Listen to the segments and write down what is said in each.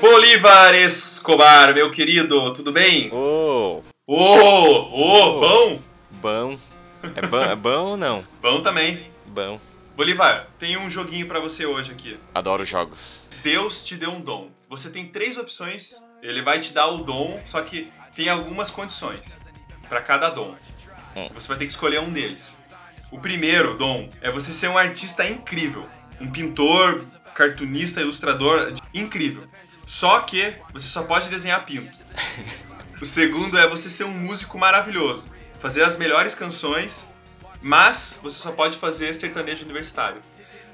Bolívar Escobar, meu querido, tudo bem? Ô, Ô, ô, bom? bom. É bom, é bom ou não? Bom também. Bom. Bolívar, tem um joguinho pra você hoje aqui. Adoro jogos. Deus te deu um dom. Você tem três opções. Ele vai te dar o dom, só que tem algumas condições pra cada dom. Hum. Você vai ter que escolher um deles. O primeiro dom é você ser um artista incrível, um pintor, cartunista, ilustrador incrível. Só que você só pode desenhar pinto. O segundo é você ser um músico maravilhoso, fazer as melhores canções, mas você só pode fazer sertanejo universitário.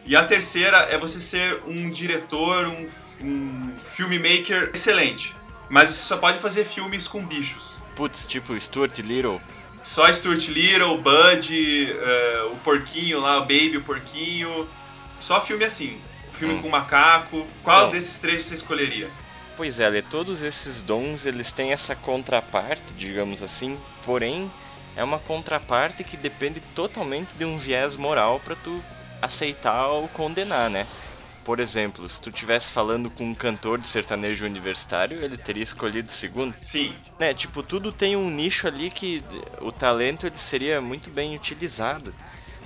E a terceira é você ser um diretor, um, um filmmaker excelente, mas você só pode fazer filmes com bichos. Putz, tipo Stuart Little. Só Stuart Little, Bud, eh, o porquinho lá, o Baby, o porquinho. Só filme assim. Filme Hum. com macaco. Qual desses três você escolheria? Pois é, Lê, todos esses dons, eles têm essa contraparte, digamos assim, porém, é uma contraparte que depende totalmente de um viés moral pra tu aceitar ou condenar, né? Por exemplo, se tu tivesse falando com um cantor de sertanejo universitário, ele teria escolhido o segundo. Sim, né, tipo, tudo tem um nicho ali que o talento ele seria muito bem utilizado.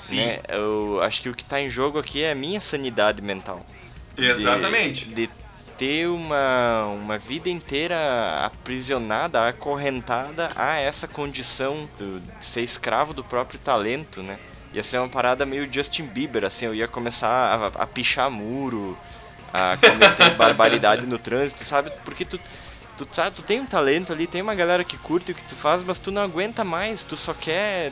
Sim, Né? Eu acho que o que tá em jogo aqui é a minha sanidade mental. De- exatamente. De, ter uma, uma vida inteira aprisionada, acorrentada a essa condição do- de ser escravo do próprio talento, né? Ia ser uma parada meio Justin Bieber, assim, eu ia começar a, a pichar muro, a cometer barbaridade no trânsito, sabe? Porque tu, tu sabe, tu tem um talento ali, tem uma galera que curte o que tu faz, mas tu não aguenta mais, tu só quer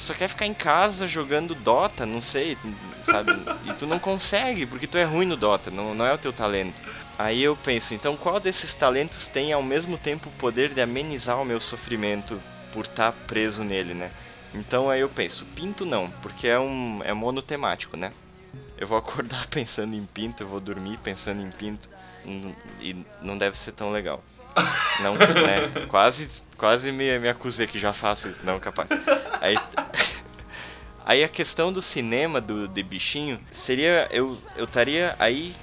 tu só quer ficar em casa jogando Dota, não sei, tu- sabe? E tu não consegue, porque tu é ruim no Dota, não, não é o teu talento. Aí eu penso, então qual desses talentos tem ao mesmo tempo o poder de amenizar o meu sofrimento por estar preso nele, né? Então aí eu penso, pinto não, porque é um é monotemático, né? Eu vou acordar pensando em pinto, eu vou dormir pensando em pinto, e não deve ser tão legal. Não, né? Quase, quase me, me acusei que já faço isso, não capaz. Aí, aí a questão do cinema do de bichinho seria eu eu estaria aí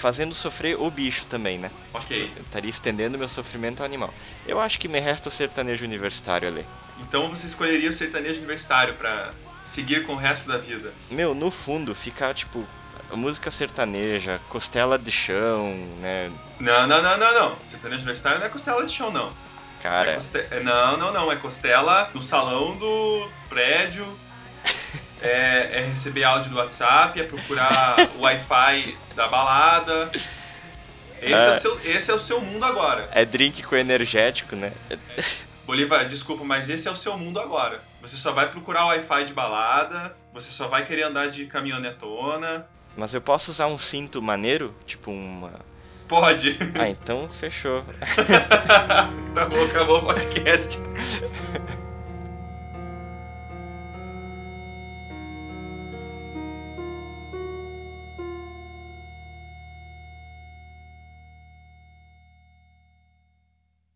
fazendo sofrer o bicho também, né? Ok. Eu estaria estendendo meu sofrimento ao animal. Eu acho que me resta o sertanejo universitário ali. Então você escolheria o sertanejo universitário pra seguir com o resto da vida. Meu, no fundo, ficar tipo música sertaneja, costela de chão, né? Não, não, não, não, não. Sertanejo universitário não é costela de chão, não. É Cara, coste- é, Não, não, não. É costela no salão do prédio. É, é receber áudio do WhatsApp, é procurar o Wi-Fi da balada. Esse é, o seu, esse é o seu mundo agora. é drink com energético, né? Bolívar, desculpa, mas esse é o seu mundo agora. Você só vai procurar o Wi-Fi de balada, você só vai querer andar de caminhonetona. Mas eu posso usar um cinto maneiro, tipo uma. Pode. Ah, então fechou. tá bom, acabou o podcast.